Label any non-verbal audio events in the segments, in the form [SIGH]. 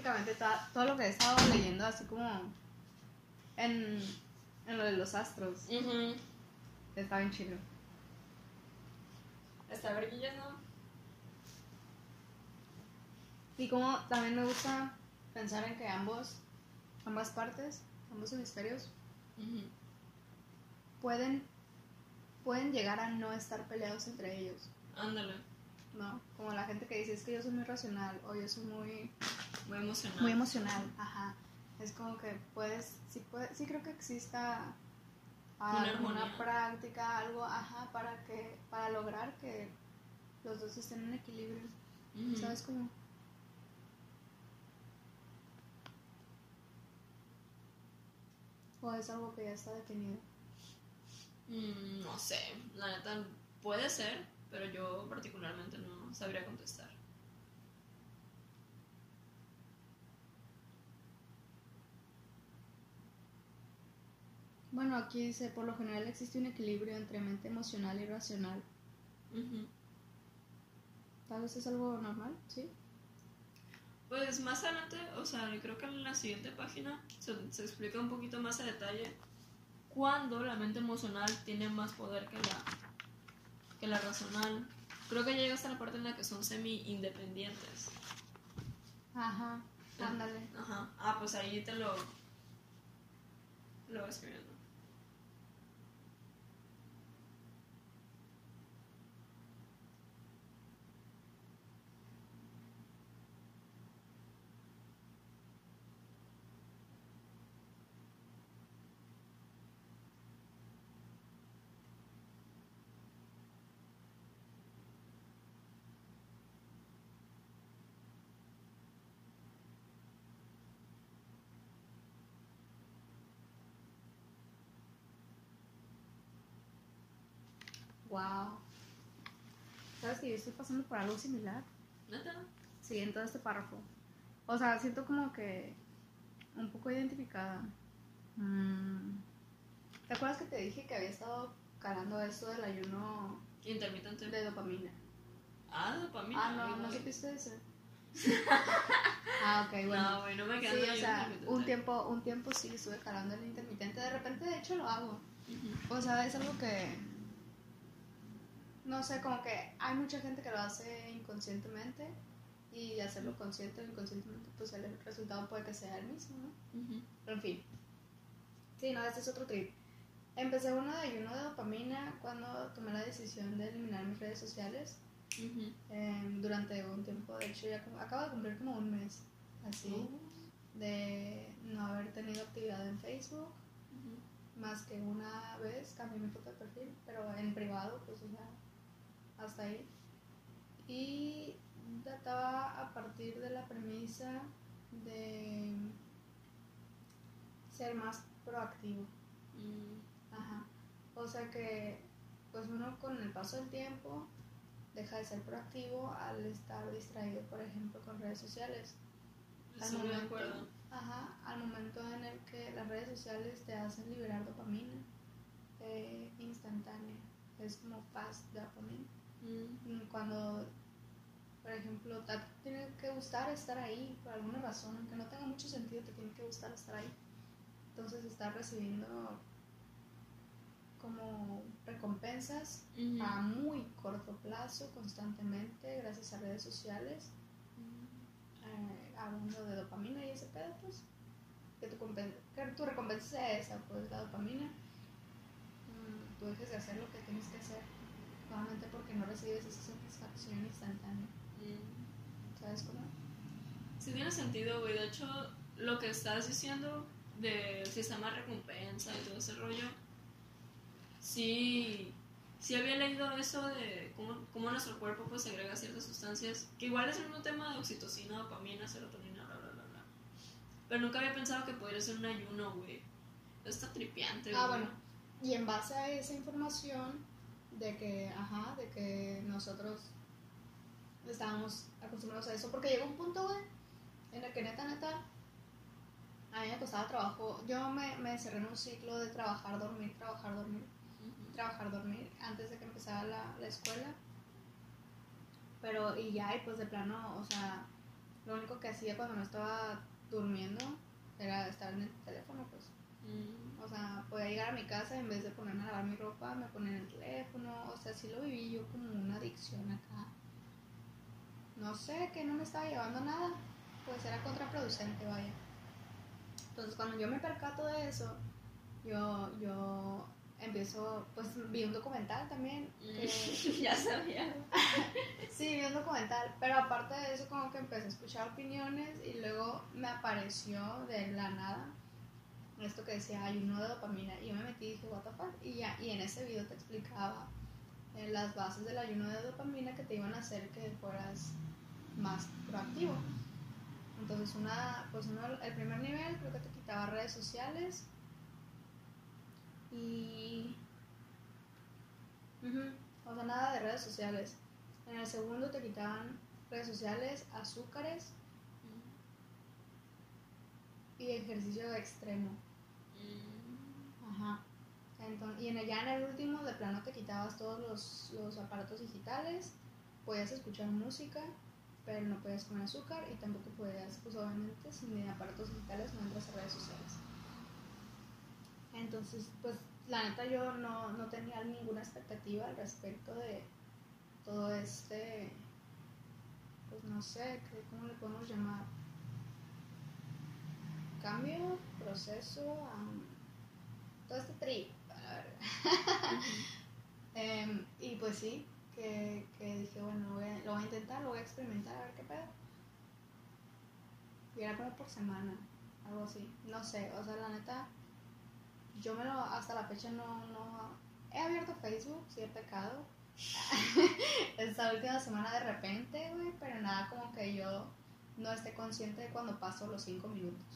prácticamente todo lo que he estado leyendo, así como en, en lo de los astros. Está bien chido. Está verguilla, ¿no? Y como también me gusta pensar en que ambos, ambas partes, ambos hemisferios, pueden, pueden llegar a no estar peleados entre ellos. Ándale. ¿No? Como la gente que dice, es que yo soy muy racional o yo soy muy... Muy emocional. Muy emocional, ajá. Es como que puedes, sí, puede, sí creo que exista una, práctica, algo, ajá, para que, para lograr que los dos estén en equilibrio. ¿Sabes cómo? ¿O es algo que ya está definido? Mm, no sé, la neta puede ser, pero yo particularmente no sabría contestar. Bueno, aquí dice, por lo general existe un equilibrio entre mente emocional y racional. Tal vez es algo normal, ¿sí? Pues más adelante, o sea, creo que en la siguiente página se, explica un poquito más a detalle cuándo la mente emocional tiene más poder que la, que la racional. Creo que ya llega hasta la parte en la que son semi-independientes. Ajá, ándale. Ajá. Ah, pues ahí te lo, lo voy escribiendo. Wow. ¿Sabes que yo estoy pasando por algo similar? ¿Neta? Sí, en todo este párrafo. O sea, siento como que un poco identificada. Mm. ¿Te acuerdas que te dije que había estado calando esto del ayuno intermitente de dopamina? Ah, dopamina. Ah, no, no supiste eso. [LAUGHS] ah, ok, bueno. No, bueno, me quedo Sí, o sea, un tiempo, un tiempo sí estuve calando el intermitente. De repente, de hecho, lo hago. O sea, es algo que no sé, como que hay mucha gente que lo hace inconscientemente y hacerlo consciente o inconscientemente, pues el resultado puede que sea el mismo, ¿no? Pero en fin. Sí, no, este es otro trip. Empecé uno de ayuno de dopamina cuando tomé la decisión de eliminar mis redes sociales em, durante un tiempo. De hecho, ya acabo de cumplir como un mes así oh. de no haber tenido actividad en Facebook. Más que una vez cambié mi foto de perfil, pero en privado, pues, o sea, hasta ahí. Y databa a partir de la premisa de ser más proactivo. Mm. Ajá. O sea que, pues uno con el paso del tiempo deja de ser proactivo al estar distraído, por ejemplo, con redes sociales. Al momento, Ajá, al momento en el que las redes sociales te hacen liberar dopamina eh, instantánea, es como fast dopamina. Mm. Cuando, por ejemplo, te tiene que gustar estar ahí por alguna razón, aunque no tenga mucho sentido, te tiene que gustar estar ahí. Entonces estás recibiendo como recompensas a muy corto plazo, constantemente, gracias a redes sociales, eh, hablando de dopamina y ese pedo, pues, que tu, que tu recompensa sea esa, pues la dopamina, mm, tú dejes de hacer lo que tienes que hacer solamente porque no recibes esa satisfacción instantánea. Mm. ¿Sabes cómo? Sí tiene sentido, güey. De hecho, lo que estás diciendo del sistema de recompensa y todo ese rollo, sí, sí había leído eso de cómo, cómo nuestro cuerpo pues agrega ciertas sustancias, que igual es el mismo tema de oxitocina, dopamina, serotonina, bla, bla, bla, bla. Pero nunca había pensado que podría ser un ayuno, güey. Está tripiante, Ah, bueno. Y en base a esa información, de que, ajá, de que nosotros estábamos acostumbrados a eso, porque llegó un punto, güey, en el que neta, neta, a mí me costaba trabajo, yo me, me cerré en un ciclo de trabajar, dormir, trabajar, dormir, trabajar, dormir, antes de que empezara la, la escuela, pero, y ya, y pues de plano, o sea, lo único que hacía cuando no estaba durmiendo era estar en el teléfono, pues. Mm. O sea, podía llegar a mi casa y en vez de ponerme a lavar mi ropa, me ponía en el teléfono. O sea, sí lo viví yo como una adicción acá. No sé, que no me estaba llevando nada. Pues era contraproducente, vaya. Entonces, cuando yo me percato de eso, yo, yo empiezo, pues vi un documental también. que- [LAUGHS] ya sabía. [LAUGHS] Sí, vi un documental, pero aparte de eso como que empecé a escuchar opiniones y luego me apareció de la nada esto que decía ayuno de dopamina y yo me metí y dije what the fuck y ya y en ese video te explicaba eh, las bases del ayuno de dopamina que te iban a hacer que fueras más proactivo. Entonces una pues uno, el primer nivel creo que te quitaba redes sociales y o sea nada de redes sociales. En el segundo te quitaban redes sociales, azúcares y ejercicio extremo. Ajá. Y en, ya en el último, de plano, te quitabas todos los, los aparatos digitales, podías escuchar música, pero no podías comer azúcar y tampoco podías, pues obviamente, sin aparatos digitales no entras a redes sociales. Entonces, pues la neta yo no, no tenía ninguna expectativa al respecto de todo este, pues no sé, ¿qué- ¿cómo le podemos llamar? Cambio, proceso, am, todo este trip, la. [LAUGHS] Em, y pues sí, que, que dije, bueno, lo voy, a, lo voy a intentar, lo voy a experimentar, a ver qué pedo. Y era como por semana, algo así. No sé, o sea, la neta, yo me lo, hasta la fecha no, no, he abierto Facebook, sí he pecado. [LAUGHS] Esta última semana de repente, güey, pero nada como que yo no esté consciente de cuando paso los cinco minutos.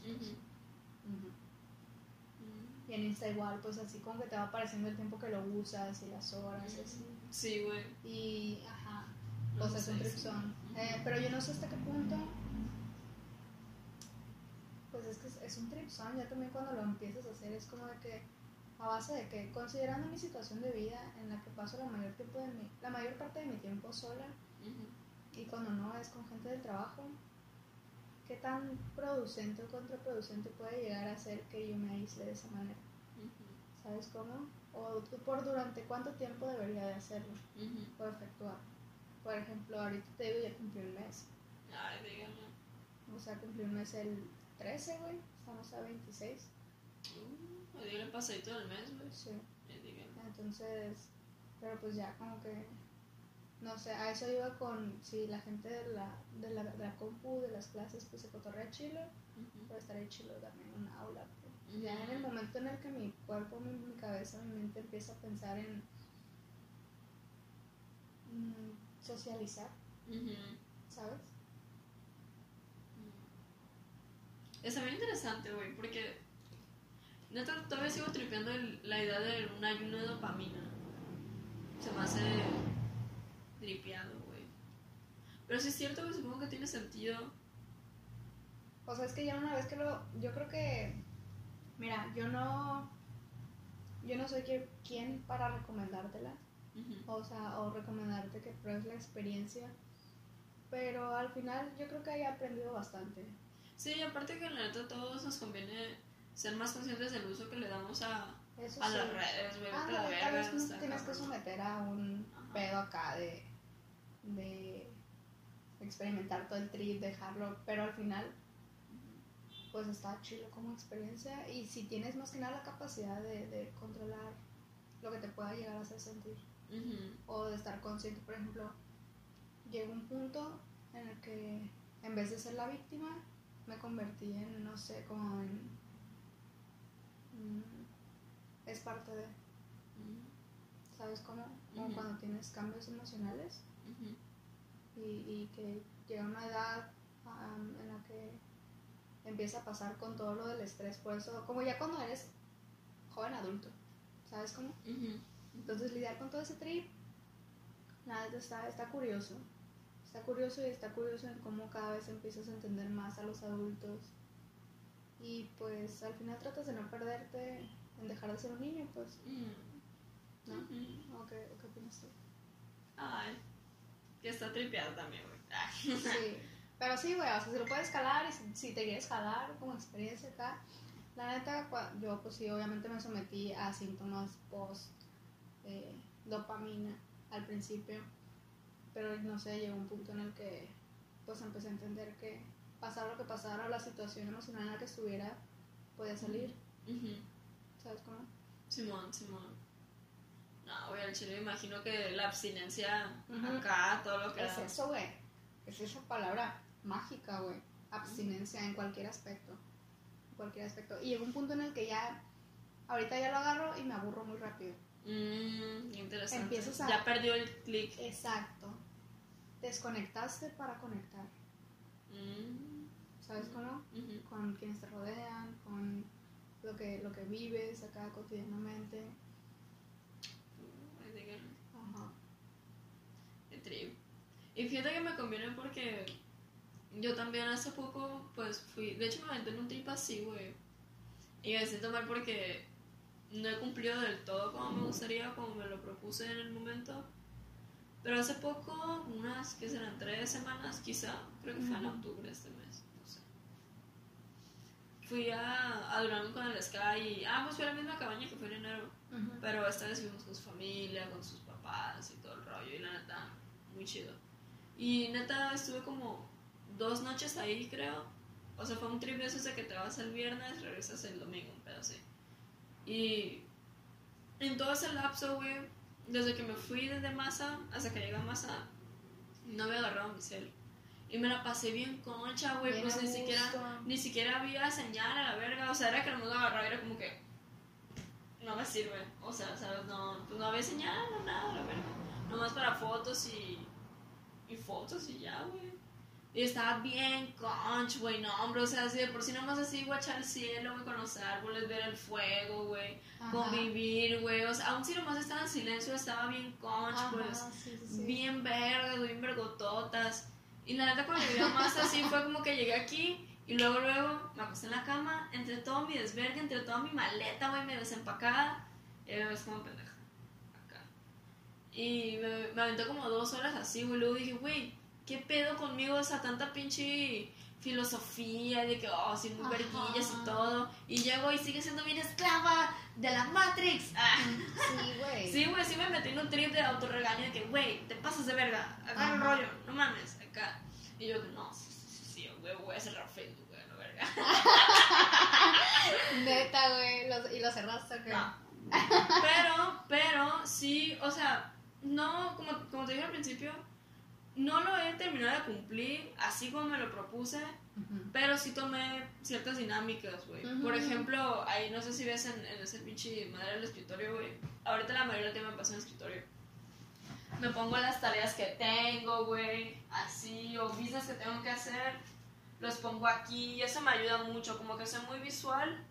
Y en Insta igual, pues así como que te va apareciendo el tiempo que lo usas y las horas y así. Sí, güey. Y, ajá, No pues es sé, un sí. Eh, pero yo no sé hasta qué punto. Pues es que es, es un tripsón. Ya también cuando lo empiezas a hacer es como de que, a base de que, considerando mi situación de vida en la que paso la mayor, tiempo de mi, la mayor parte de mi tiempo sola y cuando no es con gente del trabajo, ¿qué tan producente o contraproducente puede llegar a ser que yo me aísle de esa manera? ¿Sabes cómo? O tú por durante cuánto tiempo debería de hacerlo Ujú. o efectuar. Por ejemplo, ahorita te digo, ya cumplí un mes. Ay, dígame. O sea, cumplí un mes el 13, güey. Estamos a 26. Uh, me dio el pasadito del mes, güey. Sí. Dígame. Entonces, pero pues ya como que, no sé, a eso iba con, si la gente de la, de la, de la compu, de las clases, pues se cotorrea chilo, Ujú. pues estaría chilo también en un aula. pues. Ya en el momento en el que mi cuerpo, mi, mi cabeza, mi mente empieza a pensar en mm, socializar, Ujú. ¿sabes? Está bien interesante, güey, porque neta todavía sigo tripeando el- la idea de un ayuno de dopamina. Se me hace tripeado, güey. Pero sí es cierto, güey, supongo que tiene sentido. O sea, es que ya una vez que lo. Yo creo que. Mira, yo no. Yo no soy quien para recomendártela. O sea, o recomendarte que pruebes la experiencia. Pero al final yo creo que he aprendido bastante. Sí, aparte que la neta a todos nos conviene ser más conscientes del uso que le damos a, Eso a sí. las redes, güey. Ah, no, tal vez no tienes que someter a un Ajá. pedo acá de. De experimentar todo el trip, dejarlo. Pero al final, pues está chido como experiencia. Y si tienes más que nada la capacidad de, de controlar lo que te pueda llegar a hacer sentir. O de estar consciente. Por ejemplo, llegó un punto en el que en vez de ser la víctima, me convertí en, no sé, como en... mm, es parte de. ¿sabes cómo? Como cuando tienes cambios emocionales Y, y que llega una edad en la que empieza a pasar con todo lo del estrés. Por eso, como ya cuando eres joven adulto, ¿sabes cómo? Entonces lidiar con todo ese trip, nada, está, está curioso. Está curioso y está curioso en cómo cada vez empiezas a entender más a los adultos. Y pues al final tratas de no perderte en dejar de ser un niño, pues, Mm. ¿no? ¿O qué, o qué opinas tú? Ay, que está tripeado también, güey. Ah. Sí, [LAUGHS] Pero sí, güey, o sea, si lo puedes escalar y si, si te quieres jalar como experiencia acá. La neta, yo pues sí, obviamente me sometí a síntomas post eh, dopamina al principio. Pero no sé, llegó un punto en el que pues empecé a entender que pasara lo que pasara, la situación emocional en la que estuviera, podía salir. ¿Sabes cómo? Simón, Simón. No, güey, al chile me imagino que la abstinencia acá, todo lo que Es da. eso, güey. Es esa palabra mágica, güey. Abstinencia en cualquier aspecto. En cualquier aspecto. Y llegó un punto en el que ya, ahorita ya lo agarro y me aburro muy rápido. Mmm, interesante. Empiezas a- Ya perdió el clic. Exacto. Desconectaste para conectar. Mm, ¿Sabes cómo? Con quienes te rodean, con lo que, lo que vives acá cotidianamente. Ay, díganme. Ajá. Qué trip. Y fíjate que me conviene porque yo también hace poco, pues fui. De hecho, me aventé en un trip así, güey. Y me siento mal porque no he cumplido del todo como me gustaría, como me lo propuse en el momento. Pero hace poco, unas que serán tres semanas, quizá, creo que fue en octubre este mes, no sé. Fui a, a Durango con el Sky y. Ah, pues fue a la misma cabaña que fue en enero. Pero esta vez fuimos con su familia, con sus papás y todo el rollo. Y la neta, muy chido. Y neta, estuve como dos noches ahí, creo. O sea, fue un trip de esos de que te vas el viernes, regresas el domingo, un pedo así. Y en todo ese lapso, güey, desde que me fui desde Masa hasta que llegué a Masa, no había agarrado mi cel. Y me la pasé bien concha, güey, pues ni siquiera, ni siquiera había señal a la verga. O sea, era que no me lo agarraba, era como que no me sirve. O sea, ¿sabes? No, pues no había señal, no nada, la verga. Nomás para fotos y, y fotos y ya, güey. Y estaba bien conch, güey, no, hombre, o sea, así de por sí nomás así, guachar el cielo, güey, con los árboles, ver el fuego, güey, convivir, güey, o sea, aún si nomás estaba en silencio, estaba bien conch, Ajá, pues, sí, sí, bien vergas, bien vergototas. Y la neta, cuando a más así, fue como que llegué aquí y luego, luego me acosté en la cama, entre todo mi desvergue, entre toda mi maleta, güey, me desempacada, y me ves como pendeja, acá. Y me, me aventé como dos horas así, güey, luego dije, güey, ¿qué pedo conmigo? O sea, tanta pinche filosofía de que, oh, sí, muy verguillas y todo. Y llego y sigue siendo bien esclava de la Matrix. Ah. [LAUGHS] Sí, güey. Sí, güey, sí me metí en un trip de autorregaño de que, güey, te pasas de verga, el Ajá. rollo, no mames, acá. Y yo, no, sí, sí, sí, sí, güey, voy a cerrar Facebook, güey, no verga. [LAUGHS] Neta, güey. y lo cerraste. Pero, pero, sí, o sea, no, como, como te dije al principio, no lo he terminado de cumplir así como me lo propuse, pero sí tomé ciertas dinámicas, güey. Por ejemplo, ahí no sé si ves en, en ese pinche madre del escritorio, güey. Ahorita la mayoría del tiempo me paso en el escritorio. Me pongo las tareas que tengo, güey, así, o business que tengo que hacer, los pongo aquí y eso me ayuda mucho, como que soy muy visual.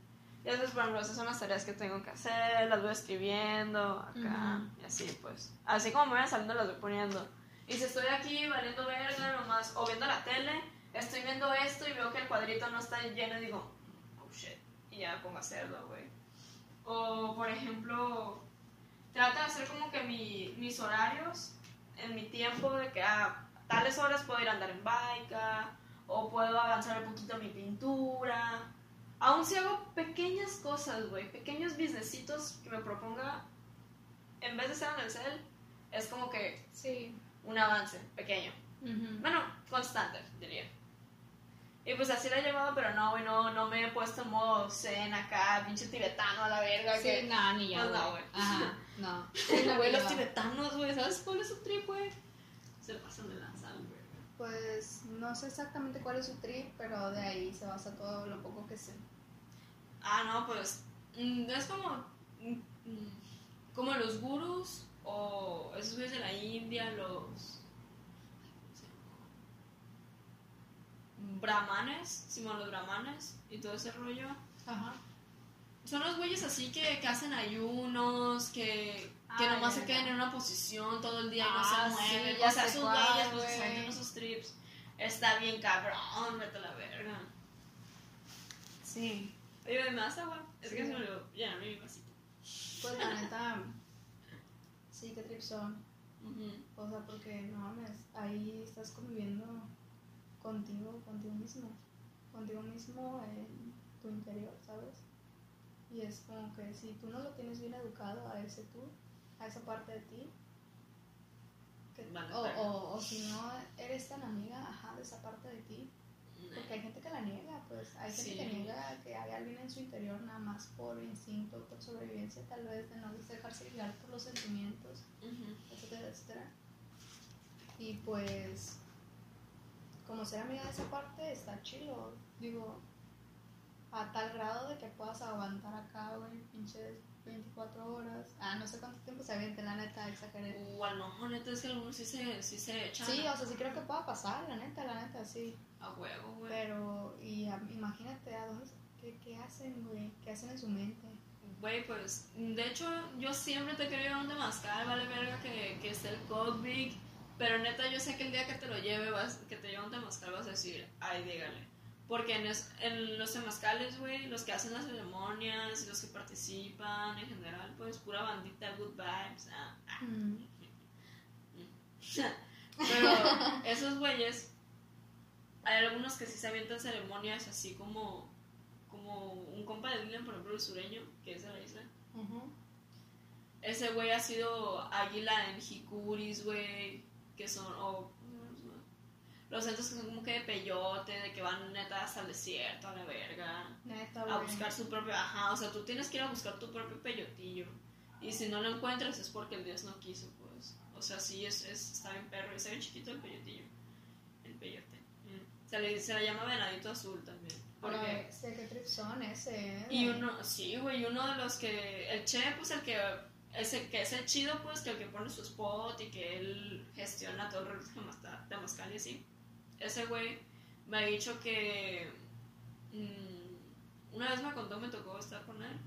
Y entonces, por ejemplo, esas son las tareas que tengo que hacer, las voy escribiendo acá, Ujú. y así, pues. Así como me van saliendo, las voy poniendo. Y si estoy aquí valiendo verga nomás, o viendo la tele, estoy viendo esto y veo que el cuadrito no está lleno y digo, oh shit, y ya pongo a hacerlo, güey. O, por ejemplo, trata de hacer como que mi- mis horarios en mi tiempo de que a tales horas puedo ir a andar en bike, o puedo avanzar un poquito mi pintura. Aún si hago pequeñas cosas, güey, pequeños businessitos que me proponga, en vez de ser en el cel, es como que Sí. un avance pequeño. Bueno, constante, diría. Y pues así lo he llevado, pero no, güey, no, no me he puesto en modo zen acá, pinche tibetano a la verga. Sí, que... no, ni yo. Pues no, güey. Ajá, [LAUGHS] no. Güey, los No. tibetanos, güey, ¿sabes cuál es su trip, güey? Se pasan de lanza, güey. Pues no sé exactamente cuál es su trip, pero de ahí se basa todo lo poco que sé. Ah, no, pues mm, es como mm, mm, como los gurús o esos güeyes de la India, los ¿cómo se brahmanes, Simón, los brahmanes y todo ese rollo. Ajá. Son los güeyes así que, que hacen ayunos, que, que Ah, nomás se quedan en una posición todo el día y Ah, no se sí, mueven. ya o sea, sé esos cuál, güeyes pues se meten esos trips. Está bien cabrón, vete a la verga. Sí. ¿Me das agua? Es Sí. que se me olvidó llenarme mi vasito. Pues la neta, [LAUGHS] sí, qué trip son. Ujú. O sea, porque no mames, ahí estás conviviendo contigo, contigo mismo, contigo mismo en tu interior, ¿sabes? Y es como que si tú no lo tienes bien educado a ese tú, a esa parte de ti, que- o, o, o si no eres tan amiga, ajá, de esa parte de ti, porque hay gente que la niega, pues hay gente Sí. que niega que hay alguien en su interior nada más por instinto, por sobrevivencia, tal vez de no dejarse guiar por los sentimientos, Ujú. etcétera, etcétera. Y pues, como ser amiga de esa parte está chido, digo, a tal grado de que puedas aguantar acá, güey, pinches 24 horas. Ah, no sé cuánto tiempo se aviente, la neta, exageré. Igual no, neta es que algunos sí se, sí se echan Sí, o sea, sí creo que pueda pasar, la neta, la neta, sí. a huevo, güey. Pero, y a- imagínate a dos, ¿qué, ¿qué hacen, güey? ¿Qué hacen en su mente? Güey, pues, de hecho, yo siempre te quería llevar un temazcal, vale verga que, que esté el Big, pero neta, yo sé que el día que te lo lleve, vas, que te lleve un temazcal, vas a decir, ay, dígale. Porque en, es- en los temazcales, güey, los que hacen las ceremonias, los que participan, en general, pues, pura bandita, good vibes. ah, ah. [LAUGHS] Pero esos güeyes, hay algunos que sí se avientan ceremonias así como, como un compa de Dylan, por ejemplo, el sureño, que es de la isla. Ese güey ha sido águila en Hikuris, güey, que son, o los centros como que de peyote, de que van neta hasta el desierto, a la verga, Neta, a buscar su propio, ajá, o sea, tú tienes que ir a buscar tu propio peyotillo. Y si no lo encuentras es porque el Dios no quiso, pues. O sea, sí, es, es, está bien perro, está bien chiquito el peyotillo. El peyote. Mm. Se, le, se le llama venadito azul también. Porque... Ay, sé qué trip son ese, ¿eh? Y uno, sí, güey, uno de los que, el chef, pues el que, ese que es el chido, pues, que el que pone su spot y que él gestiona todo el de Mascal y así. Ese güey me ha dicho que mm, una vez me contó, me tocó estar con él.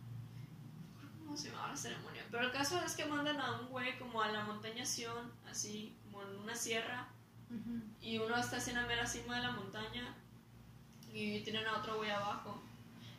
¿Cómo se llamaba la ceremonia? Pero el caso es que mandan a un güey como a la montaña Sion, así, como en una sierra, Ujú. y uno está así en la mera cima de la montaña y tienen a otro güey abajo.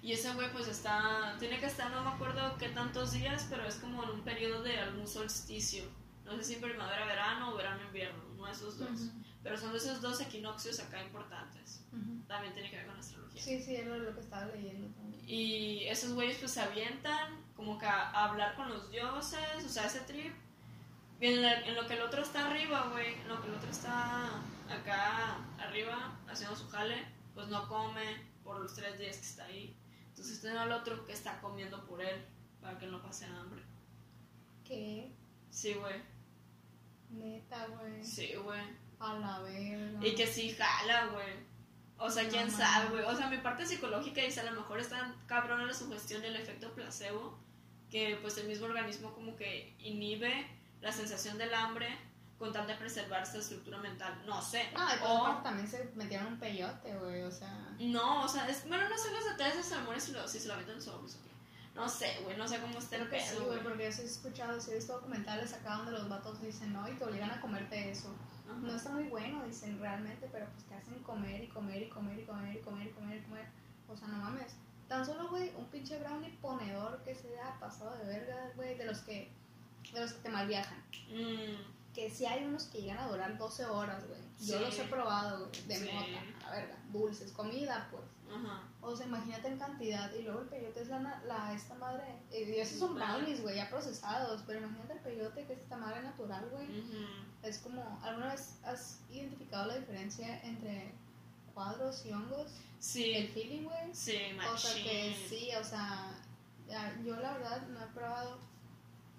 Y ese güey pues está, tiene que estar, no me acuerdo qué tantos días, pero es como en un periodo de algún solsticio. No sé si primavera, verano o verano, invierno, uno de esos dos. Ujú. Pero son esos dos equinoccios acá importantes. Ujú. También tiene que ver con la astrología. Sí, sí, era lo que estaba leyendo también. Y esos güeyes pues se avientan como que a, a hablar con los dioses, o sea, ese trip. Y en, la- en lo que el otro está arriba, güey, en lo que el otro está acá arriba haciendo su jale, pues no come por los tres días que está ahí. Entonces tiene al otro que está comiendo por él para que no pase hambre. ¿Qué? Sí, güey. Neta, güey. Sí, güey. A la verga. Y que sí jala, güey. O sea, quién sabe, güey. O sea, mi parte psicológica dice a lo mejor está cabrona la sugestión y el efecto placebo, que pues el mismo organismo como que inhibe la sensación del hambre con tal de preservar esta estructura mental. No sé. No, y por o, también se metieron un peyote, güey, o sea. no, o sea, es, bueno, no sé los detalles de ese amor si, lo, si se lo meten sobres o qué. No sé, güey, no sé cómo está el sí, pedo, güey, güey. porque yo sí he escuchado, sí he visto documentales acá donde los vatos dicen, no, y te obligan a comerte eso. No está muy bueno, dicen realmente, pero pues te hacen comer y comer y comer y comer y comer y comer y comer. O sea, no mames. Tan solo, güey, un pinche brownie ponedor que se ha pasado de verga, güey, de los que de los que te malviajan. Mm, Que sí hay unos que llegan a durar 12 horas, güey. Yo Sí. los he probado, güey, de Sí. mota, a verga. Dulces, comida, pues. ajá. O sea, imagínate en cantidad. Y luego el peyote es la, la esta madre. Y esos son brownies, güey, ya procesados. Pero imagínate el peyote, que es esta madre natural, güey. Ujú. Es como, ¿alguna vez has identificado la diferencia entre cuadros y hongos? El Sí, feeling, güey. sí, O sea, que machín. sí, o sea, yo la verdad no he probado.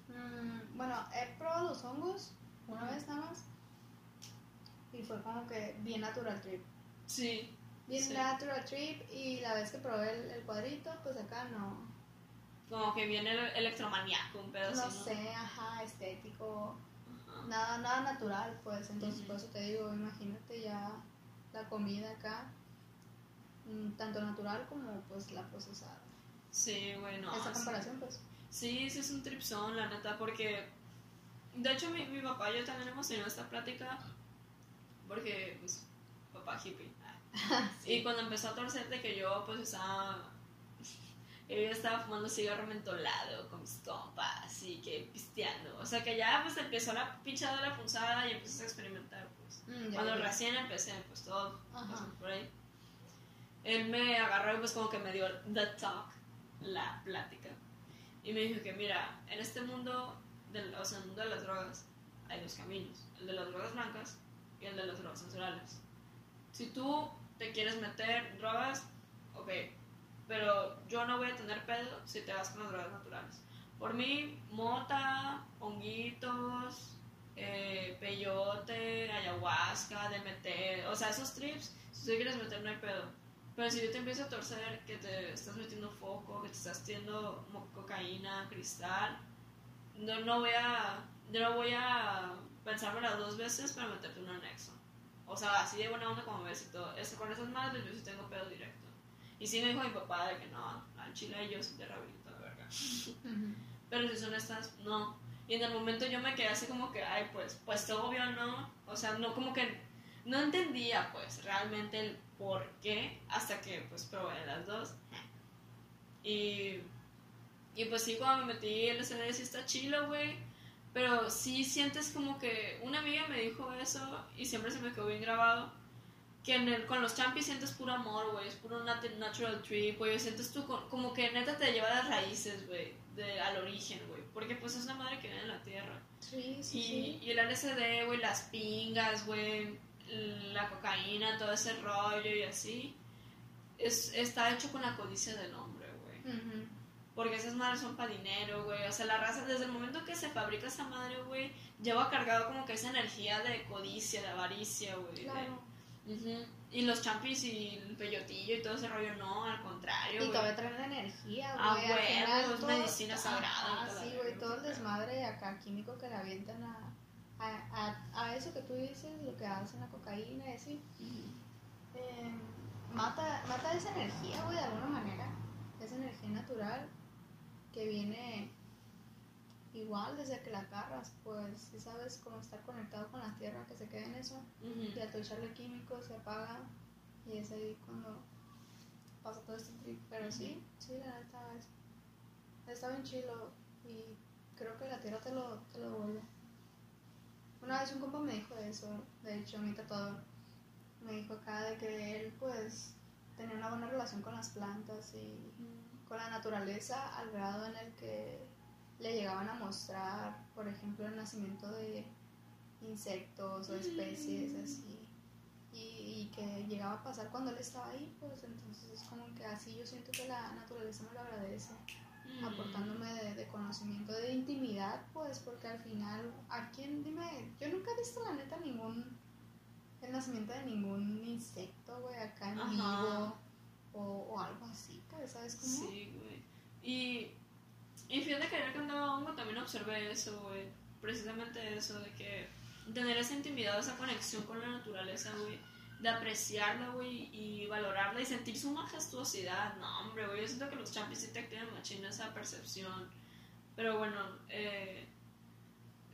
mm, bueno, he probado los hongos una vez nada más. Y fue como que bien natural trip. Sí, Bien Sí. natural trip. Y la vez que probé el, el cuadrito, pues acá no. como que viene el electromaniaco, un pedo No así, ¿no? sé, ajá, estético. Ajá. Nada, nada natural, pues. Entonces, por eso te digo, imagínate ya la comida acá. mm, Tanto natural como pues la procesada. Sí, bueno. Esa sí. comparación, pues. Sí, sí es un tripsón, la neta, porque de hecho mi, mi papá y yo también hemos tenido esta plática, porque pues papá hippie. [LAUGHS] Y cuando empezó a torcer de que yo pues estaba, [LAUGHS] yo estaba fumando cigarro mentolado con mis compas y que pisteando. O sea que ya pues empezó la pinchada de la punzada y empecé a experimentar pues. Mm, Cuando ya. recién empecé pues todo pasó por ahí. Él me agarró y pues como que me dio the talk, la plática. Y me dijo que mira, en este mundo, del, o sea, el mundo de las drogas, hay dos caminos. El de las drogas blancas y el de las drogas naturales. Si tú te quieres meter drogas, ok, pero yo no voy a tener pedo si te vas con las drogas naturales. Por mí, mota, honguitos, eh, peyote, ayahuasca, DMT, o sea, esos trips, si tú quieres meter no hay pedo. Pero si yo te empiezo a torcer que te estás metiendo foco, que te estás metiendo cocaína, cristal, no, no voy a no voy a pensarme las dos veces para meterte un anexo. O sea, así de buena onda como ves y todo. Este, con esas madres yo sí tengo pedo directo. Y sí me dijo mi papá de que no, al chile y yo sí te rehabilito, la verga. Pero si son estas, no. Y en el momento yo me quedé así como que, ay, pues, pues obvio no. O sea, no como que, no entendía pues realmente el por qué hasta que pues probé las dos. Y, y pues sí, cuando me metí el LSD sí está chilo, güey. Pero sí sientes como que una amiga me dijo eso y siempre se me quedó bien grabado. Que en el- con los champis sientes puro amor, güey. Es puro nat- natural trip, güey. Sientes tú con- como que neta te lleva a las raíces, güey. de- Al origen, güey. Porque pues es una madre que viene en la tierra. Sí, sí, Y, sí. y el LSD, güey, las pingas, güey, la cocaína, todo ese rollo y así, es, está hecho con la codicia del hombre, güey. Ujú. Porque esas madres son para dinero, güey. O sea, la raza, desde el momento que se fabrica esa madre, güey, lleva cargado como que esa energía de codicia, de avaricia, güey. de- Claro. Ujú. Y los champis y el peyotillo y todo ese rollo, no, al contrario, Y güey. todavía traen energía, Ah, güey. al huevo, final es todo- medicina sagrada, Ah, sí, güey, todo el desmadre acá químico que le avientan a, a, a, a eso que tú dices, lo que hacen la cocaína y así. Eh, mata, mata esa energía, güey, de alguna manera. Esa energía natural que viene igual desde que la agarras, pues, si sabes cómo estar conectado con la tierra, que se quede en eso. Y al tú echarle químicos se apaga y es ahí cuando pasa todo este trip. Pero sí, sí, la neta es, está bien chilo y creo que la tierra te lo, te lo devuelve. Una vez un compa me dijo eso, de hecho mi tatuador me dijo acá de que él pues tenía una buena relación con las plantas y con la naturaleza al grado en el que le llegaban a mostrar, por ejemplo, el nacimiento de insectos o especies así. Y, y que llegaba a pasar cuando él estaba ahí, pues entonces es como que así yo siento que la naturaleza me lo agradece, Mm. aportándome de, de conocimiento, de intimidad, pues porque al final, ¿a quién? Dime, yo nunca he visto la neta ningún, el nacimiento de ningún insecto, güey, acá en Ajá. vivo o, o algo así, pues, ¿sabes cómo? Sí, güey. Y, y fíjate que ayer que andaba hongo también observé eso, güey. Precisamente eso, de que tener esa intimidad, esa conexión con la naturaleza, güey. De apreciarla, güey, y valorarla y sentir su majestuosidad. No, hombre, güey, yo siento que los champis sí te activan machina esa percepción. Pero bueno, eh,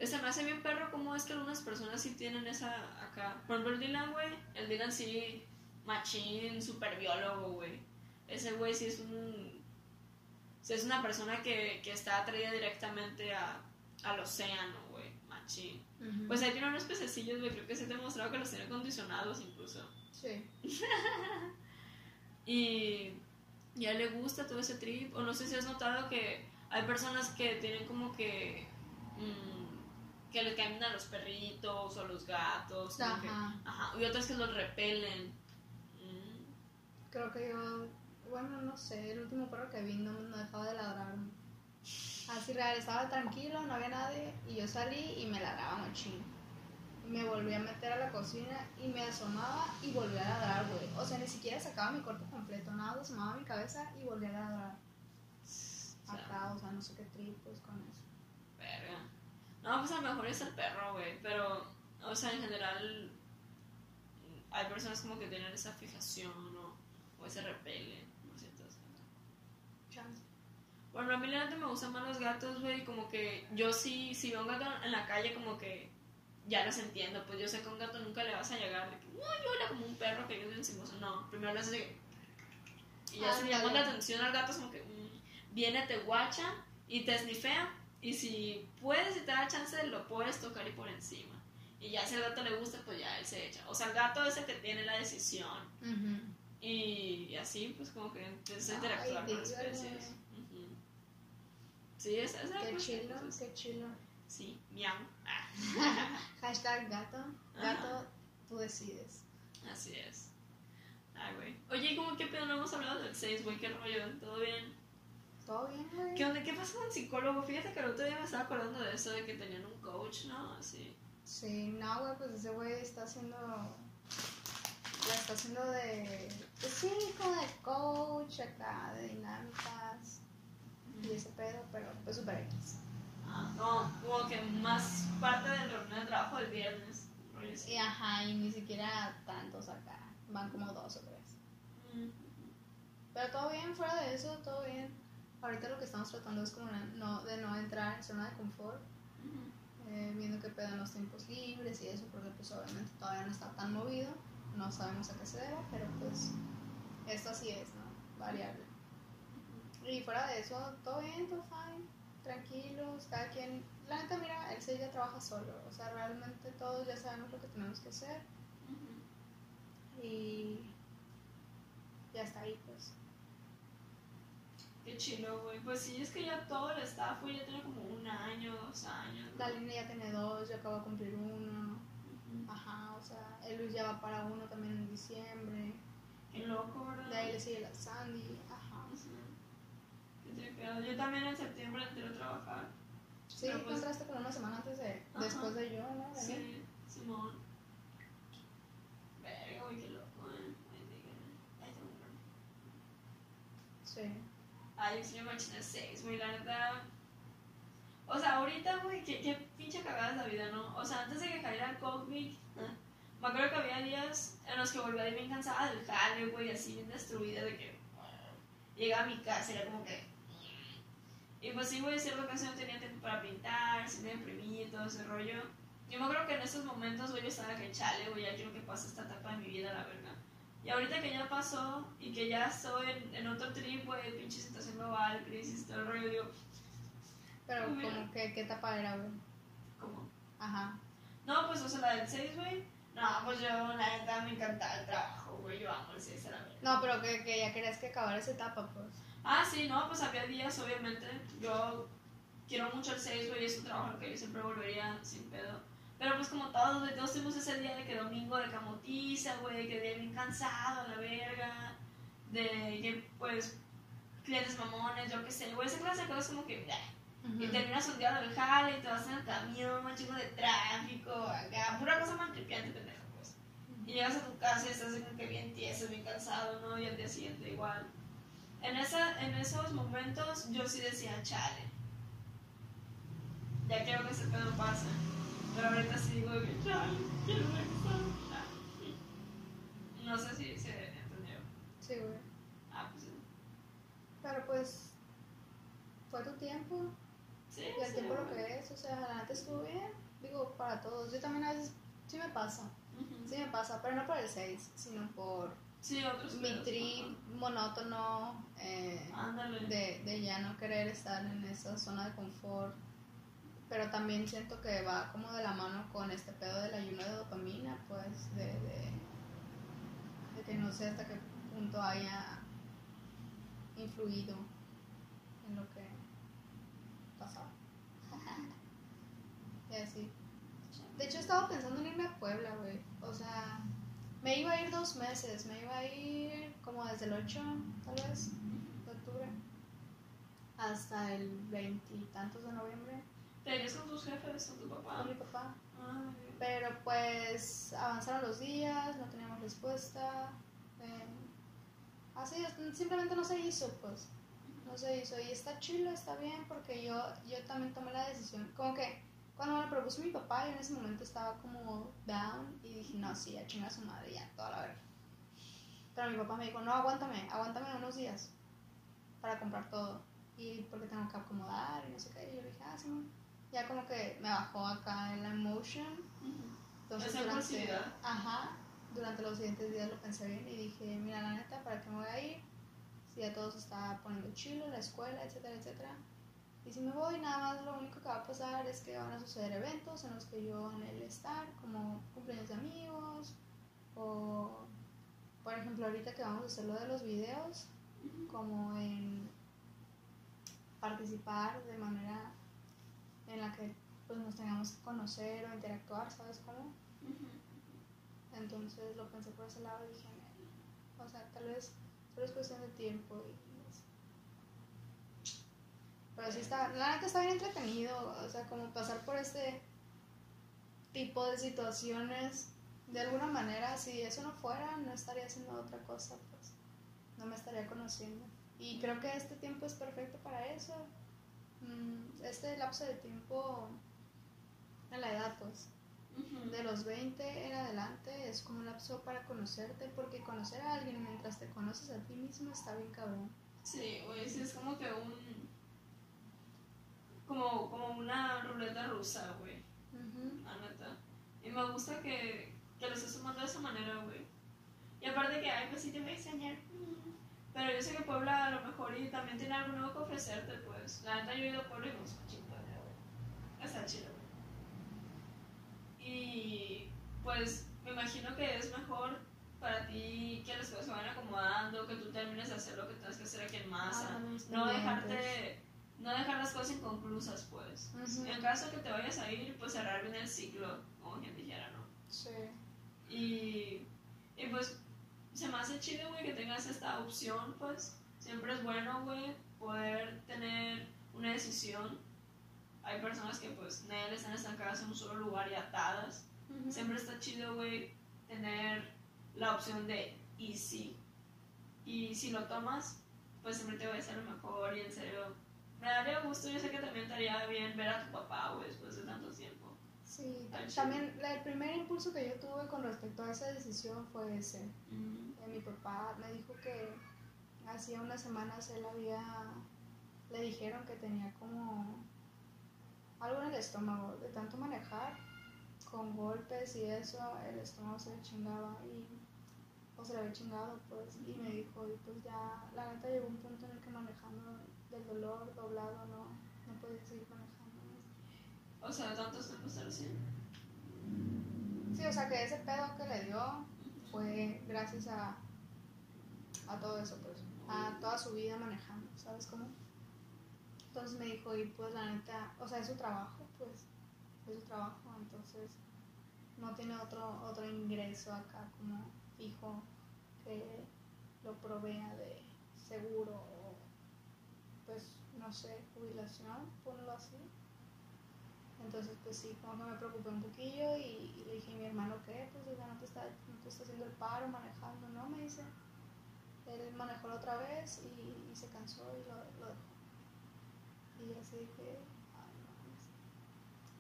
se me hace bien perro cómo es que algunas personas sí tienen esa acá. Por ejemplo, el Dylan, güey, el Dylan sí, machín, super biólogo, güey. Ese güey sí es un. sí es una persona que, que está atraída directamente a, al océano, güey, machín. Ujú. Pues ahí tiene unos pececillos, güey, creo que se ha demostrado que los tiene condicionados incluso. sí. [LAUGHS] Y, y a él le gusta todo ese trip. O no sé si has notado que hay personas que tienen como que. mm, que le caen a los perritos o a los gatos. como que- Ajá. ajá, y otras que los repelen. Creo que yo, bueno, no sé, el último perro que vi no, no dejaba de ladrar. Así real, estaba tranquilo, no había nadie y yo salí y me ladraba. Y me volví a meter a la cocina y me asomaba y volví a ladrar, güey. O sea, ni siquiera sacaba mi cuerpo completo, nada, asomaba mi cabeza y volví a ladrar. Acá, o sea, no sé qué tripos con eso. verga. No, pues a lo mejor es el perro, güey. Pero, o sea, en general. Hay personas como que tienen esa fijación o, o ese repele. No sé, entonces. Chance. Bueno, a mí la neta me gustan más los gatos, güey. Como que yo sí, si veo un gato en la calle, como que ya los entiendo. Pues yo sé que a un gato nunca le vas a llegar de que, uy, hola, como un perro que yo encimoso. No, primero le haces de. Y ya si le llamas la atención al gato, es como que. mm. viene, te guacha y te snifea. Y si puedes y te da chance, lo puedes tocar y por encima. Y ya si al gato le gusta, pues ya él se echa. O sea, el gato es el que tiene la decisión. Y, así, pues como que empieza a interactuar con las especies. Sí, esa es Qué pues, chilo, qué chilo. Sí, miau. [LAUGHS] Hashtag gato. Gato, tú decides. Así es. Ay, güey. Oye, ¿cómo qué pedo no hemos hablado del 6, güey? ¿Qué rollo? ¿Todo bien? Todo bien, güey. ¿Qué onda? ¿Qué pasa con el psicólogo? Fíjate que el otro día me estaba acordando de eso, de que tenían un coach, ¿no? Así. Sí, no, güey, pues ese güey está haciendo. La está haciendo de. Pues sí, como de coach acá, de dinámicas y ese pedo, pero pues super X. Ah, no, como que más parte del reunión de trabajo del viernes. Y ajá, y ni siquiera tantos acá, van como dos o tres. Pero todo bien, fuera de eso, todo bien. Ahorita lo que estamos tratando es como no, de no entrar en zona de confort, eh, viendo que pedan los tiempos libres y eso, porque pues obviamente todavía no está tan movido, no sabemos a qué se debe, pero pues esto así es, ¿no? Variable. Y fuera de eso, todo bien, todo fine, tranquilos, cada quien. La neta, mira, él se ya trabaja solo, o sea, realmente todos ya sabemos lo que tenemos que hacer. Y ya está ahí, pues. Qué chido, güey. Pues sí, es que ya todo el staff, güey, ya tiene como un año, dos años. La línea ya tiene dos, yo acabo de cumplir uno. Ajá, o sea, el Luis ya va para uno también en diciembre. Qué loco, ¿verdad? De ahí le sigue la Sandy. Yo también en septiembre entré a trabajar. Sí, pues, encontraste como una semana antes de, después de yo, ¿no? sí, Simón. Verga, qué loco, eh. Sí. Ay, sí me imaginé seis, güey, la neta. O sea, ahorita, güey, qué, qué pinche cagada es la vida, ¿no? O sea, antes de que cayera COVID, ¿eh? me acuerdo que había días en los que volvía bien cansada del jale, güey, así bien destruida, de que llegaba a mi casa era como que y pues sí, güey, cierta ocasión no tenía tiempo para pintar, se me deprimí y todo ese rollo. Yo me acuerdo que en esos momentos, güey, yo estaba que chale, güey, ya quiero que pase esta etapa de mi vida, la verdad. Y ahorita que ya pasó y que ya estoy en, en otro trip, güey, pinche situación global, crisis, todo el rollo, digo. Pero, como que, ¿qué etapa era, güey? ¿Cómo? Ajá. No, pues, o sea, la del 6, güey. No, pues yo, la neta, me encantaba el trabajo, güey, yo amo el 6, la verdad. No, pero que, que ya querías que acabara esa etapa, pues. Ah, sí, no, pues había días, obviamente. Yo quiero mucho el 6, güey, es un trabajo que yo siempre volvería sin pedo. Pero pues como todos, güey, todos tuvimos ese día de que domingo de camotiza, güey, que día bien cansado, a la verga, de que pues clientes mamones, yo qué sé, güey, esa clase de cosas como que, y terminas un día de jale y te vas en el camión, un de tráfico, acá, pura cosa más tripiante, pendejo, pues. Y llegas a tu casa y estás como que bien tieso, bien cansado, ¿no? Y al día siguiente igual. En, esa, en esos momentos yo sí decía, chale. Ya quiero que ese pedo pase. Pero ahorita sí digo, chale, quiero regresar. No sé si se entendió. Sí, güey. Ah, pues sí. Pero pues, fue tu tiempo. Sí. Y el tiempo lo que es, o sea, la neta estuvo bien. Digo, para todos. Yo también a veces sí me pasa. Sí me pasa, pero no por el 6, sino por Sí, otros Mi trip monótono eh, de, de ya no querer estar en esa zona de confort. Pero también siento que va como de la mano con este pedo del ayuno de dopamina, pues, de, de, de que no sé hasta qué punto haya influido en lo que y así. De hecho, estaba pensando en irme a Puebla, güey. O sea, me iba a ir dos meses, me iba a ir como desde el 8, tal vez, de octubre, hasta el veintitantos de noviembre. ¿Te irías con tus jefes, con tu papá? Con mi papá. Ah, Pero pues avanzaron los días, no teníamos respuesta. Eh, así, simplemente no se hizo, pues. No se hizo. Y está chido, está bien, porque yo, yo también tomé la decisión. Como que cuando me lo propuso mi papá, yo en ese momento estaba como down y dije, no, sí, ya chinga su madre, ya, toda la verdad. Pero mi papá me dijo, no, aguántame, aguántame unos días para comprar todo. Y porque tengo que acomodar y no sé qué. Y yo dije, ah, sí, ya como que me bajó acá en la emotion. Entonces, durante, ajá, durante los siguientes días lo pensé bien y dije, mira, la neta, ¿para qué me voy a ir? si ya todo se está poniendo chilo, la escuela, etcétera, etcétera. Y si me voy, nada más lo único que va a pasar es que van a suceder eventos en los que yo el estar, como cumpleaños de amigos, o por ejemplo ahorita que vamos a hacer lo de los videos, como en participar de manera en la que pues nos tengamos que conocer o interactuar, ¿sabes cómo? Entonces lo pensé por ese lado y dije, o sea, tal vez solo es cuestión de tiempo y pero sí está, la neta está bien entretenido, o sea, como pasar por este tipo de situaciones, de alguna manera, si eso no fuera, no estaría haciendo otra cosa, pues no me estaría conociendo. Y creo que este tiempo es perfecto para eso. Mm, este lapso de tiempo en la edad, pues, de los 20 en adelante es como un lapso para conocerte, porque conocer a alguien mientras te conoces a ti mismo está bien cabrón. Sí, oye, sí, es como que un como, como una ruleta rusa, güey. La neta. Y me gusta que, que lo estés sumando de esa manera, güey. Y aparte que, ay, pues sí te voy a enseñar. Pero yo sé que Puebla a lo mejor y también tiene algo nuevo que ofrecerte, pues. La neta yo he ido a Puebla y me gusta chingada, güey. Está chido, güey. Y pues me imagino que es mejor para ti que las cosas se vayan acomodando, que tú termines de hacer lo que tienes que hacer aquí en masa. Ah, no dejarte no dejar las cosas inconclusas, pues. En caso que te vayas a ir, pues cerrar bien el ciclo, como quien dijera, ¿no? Sí. Y, y pues se me hace chido, güey, que tengas esta opción, pues. Siempre es bueno, güey, poder tener una decisión. Hay personas que, pues, no están estancadas en un solo lugar y atadas. Siempre está chido, güey, tener la opción de y sí. Y si lo tomas, pues siempre te va a ser lo mejor y en serio me daría gusto, yo sé que también estaría bien ver a tu papá, güey, después de tanto tiempo. Sí, también el primer impulso que yo tuve con respecto a esa decisión fue ese. Eh, mi papá me dijo que hacía unas semanas él había, le dijeron que tenía como algo en el estómago, de tanto manejar, con golpes y eso, el estómago se le chingaba y o se le había chingado pues y me dijo y pues ya la neta llegó un punto en el que manejando del dolor doblado, no, no podía seguir manejando. O sea, ¿tanto así? Sí, o sea, que ese pedo que le dio fue gracias a, a todo eso, pues, a toda su vida manejando, ¿sabes cómo? Entonces me dijo, y pues la neta, o sea, es su trabajo, pues, es su trabajo, entonces no tiene otro, otro ingreso acá como fijo que lo provea de seguro pues, no sé, jubilación, ponlo así. Entonces, pues sí, como que me preocupé un poquillo y, le dije a mi hermano, ¿qué? Pues ya no te, está, no te está haciendo el paro manejando, ¿no? Me dice. Él manejó la otra vez y, se cansó y lo, dejó. Y así dije, ay,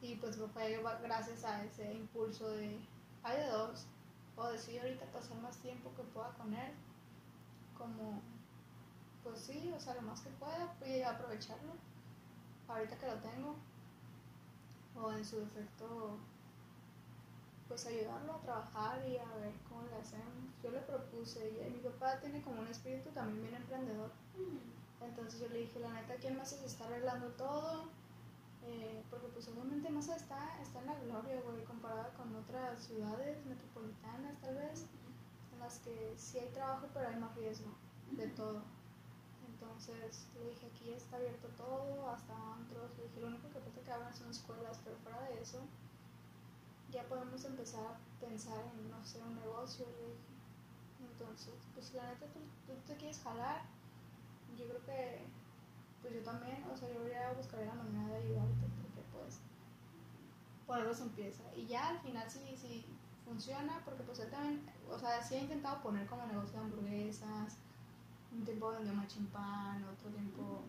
no. Y pues fue gracias a ese impulso de, hay de dos, o decir ahorita pasar más tiempo que pueda con él, como pues sí, o sea, lo más que pueda, a aprovecharlo. Ahorita que lo tengo. O en su defecto, pues ayudarlo a trabajar y a ver cómo le hacemos. Yo le propuse, y mi papá tiene como un espíritu también bien emprendedor. Entonces yo le dije, la neta, ¿quién más se está arreglando todo? Eh, porque pues obviamente Masa está, está en la gloria, güey, comparada con otras ciudades metropolitanas tal vez, en las que sí hay trabajo, pero hay más riesgo de todo. Entonces le dije, aquí está abierto todo, hasta antros. Le dije, lo único que falta que abran son escuelas, pero fuera de eso, ya podemos empezar a pensar en, no sé, un negocio. Le dije. Entonces, pues la neta, tú, te quieres jalar. Yo creo que, pues yo también, o sea, yo ya buscaré la manera de ayudarte, porque pues, por algo se empieza. Y ya al final sí, sí funciona, porque pues él también, o sea, sí ha intentado poner como negocio de hamburguesas un tiempo vendió machimpán, otro tiempo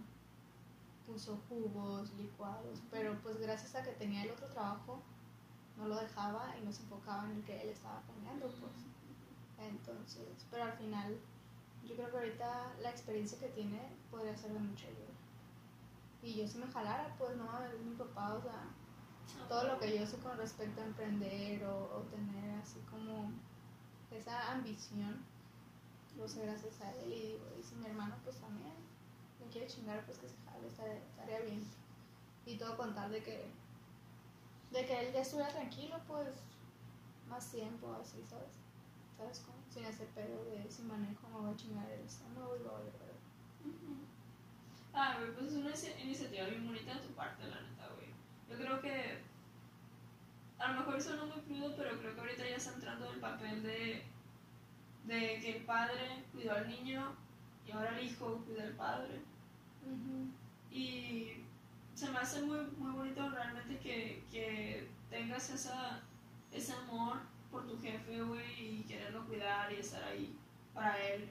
puso jugos, licuados, pero pues gracias a que tenía el otro trabajo, no lo dejaba y no se enfocaba en el que él estaba poniendo, pues. Entonces, pero al final, yo creo que ahorita la experiencia que tiene podría ser de mucha ayuda. Y yo si me jalara, pues no, mi papá, o sea, todo lo que yo sé con respecto a emprender o, o tener así como esa ambición pues gracias a él. Y digo, y si mi hermano pues también me quiere chingar, pues que se jale, estaría, bien. Y todo con tal de que, de que él ya estuviera tranquilo, pues más tiempo, así, ¿sabes? ¿Sabes cómo? Sin ese pedo de si manejo me voy a chingar el estómago y lo voy a. Ah, güey, pues es una inici- iniciativa bien bonita de tu parte, la neta, güey. Yo creo que. A lo mejor suena muy crudo, pero creo que ahorita ya está entrando el papel de. De que el padre cuidó al niño y ahora el hijo cuida al padre. Y se me hace muy, muy bonito realmente que, que tengas esa, ese amor por tu jefe, güey, y quererlo cuidar y estar ahí para él.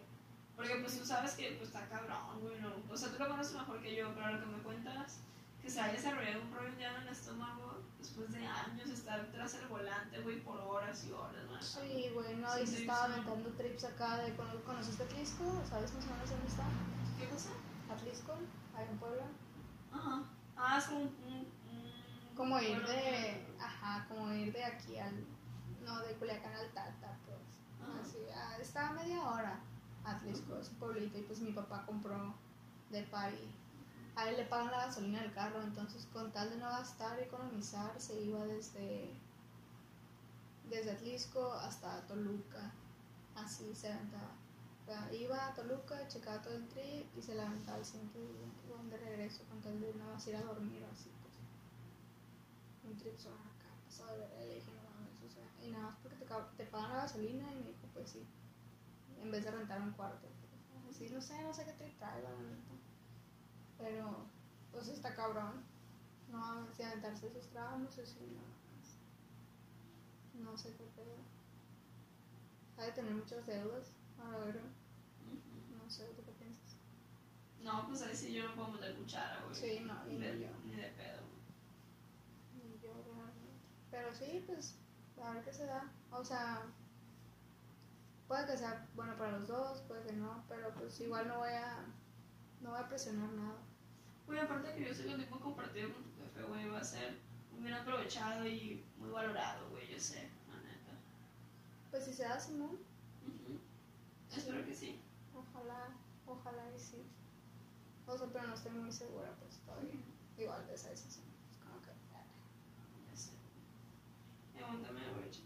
Porque pues tú sabes que pues está cabrón, güey, no. O sea, tú lo conoces mejor que yo, pero lo que me cuentas, que se haya desarrollado un rollo ya en el estómago después de años estar tras el volante, güey, por horas y horas, man. Sí, güey, no, y se estaba aventando trips acá de conociste Atlisco, ¿sabes más o menos dónde está? ¿Qué cosa? Atlisco, ahí en Puebla. Ajá. Ah, es como un... un- un- Como ir de, ajá, como ir de aquí al, no, de Culiacán al Tata, pues. Ajá. Así, ah, está a media hora. Atlisco, es un pueblito, y pues mi papá compró de pari. A él le pagan la gasolina del carro, entonces con tal de no gastar y economizar, se iba desde, desde Atlisco hasta Toluca. Así se aventaba. Iba a Toluca, checaba todo el trip y se levantaba el siguiente día. De regreso con tal de no vas a ir a dormir o así, pues. Un trip sobre acá, pasado de verga, y le no mames, o sea, y nada más porque te, pagan la gasolina y me dijo, pues sí, en vez de rentar un cuarto. pues, Así, no sé, no sé qué trip la. Pero, pues está cabrón. No, si aventarse esos tramos, así, no. No sé qué pedo. Ha de tener muchas deudas, a ver, no sé, ¿tú qué piensas? No, pues ahí sí yo no puedo meter cuchara, güey. Sí, no, ni ni de, yo. ni de pedo. Ni yo realmente. Pero sí, pues, a ver qué se da. O sea, puede que sea bueno para los dos, puede que no, pero pues igual no voy a, no voy a presionar nada. Güey, aparte que yo sé que el tiempo compartido con tu jefe, güey, va a ser muy bien aprovechado y muy valorado, güey, yo sé, la neta. Pues si se da Simón, Ujú. Espero que sí. ojalá, ojalá y sí. O sea, pero no estoy muy segura, pues todavía. Igual de esa decisión. Es como que. Ya sé. Y aguántame, chupar.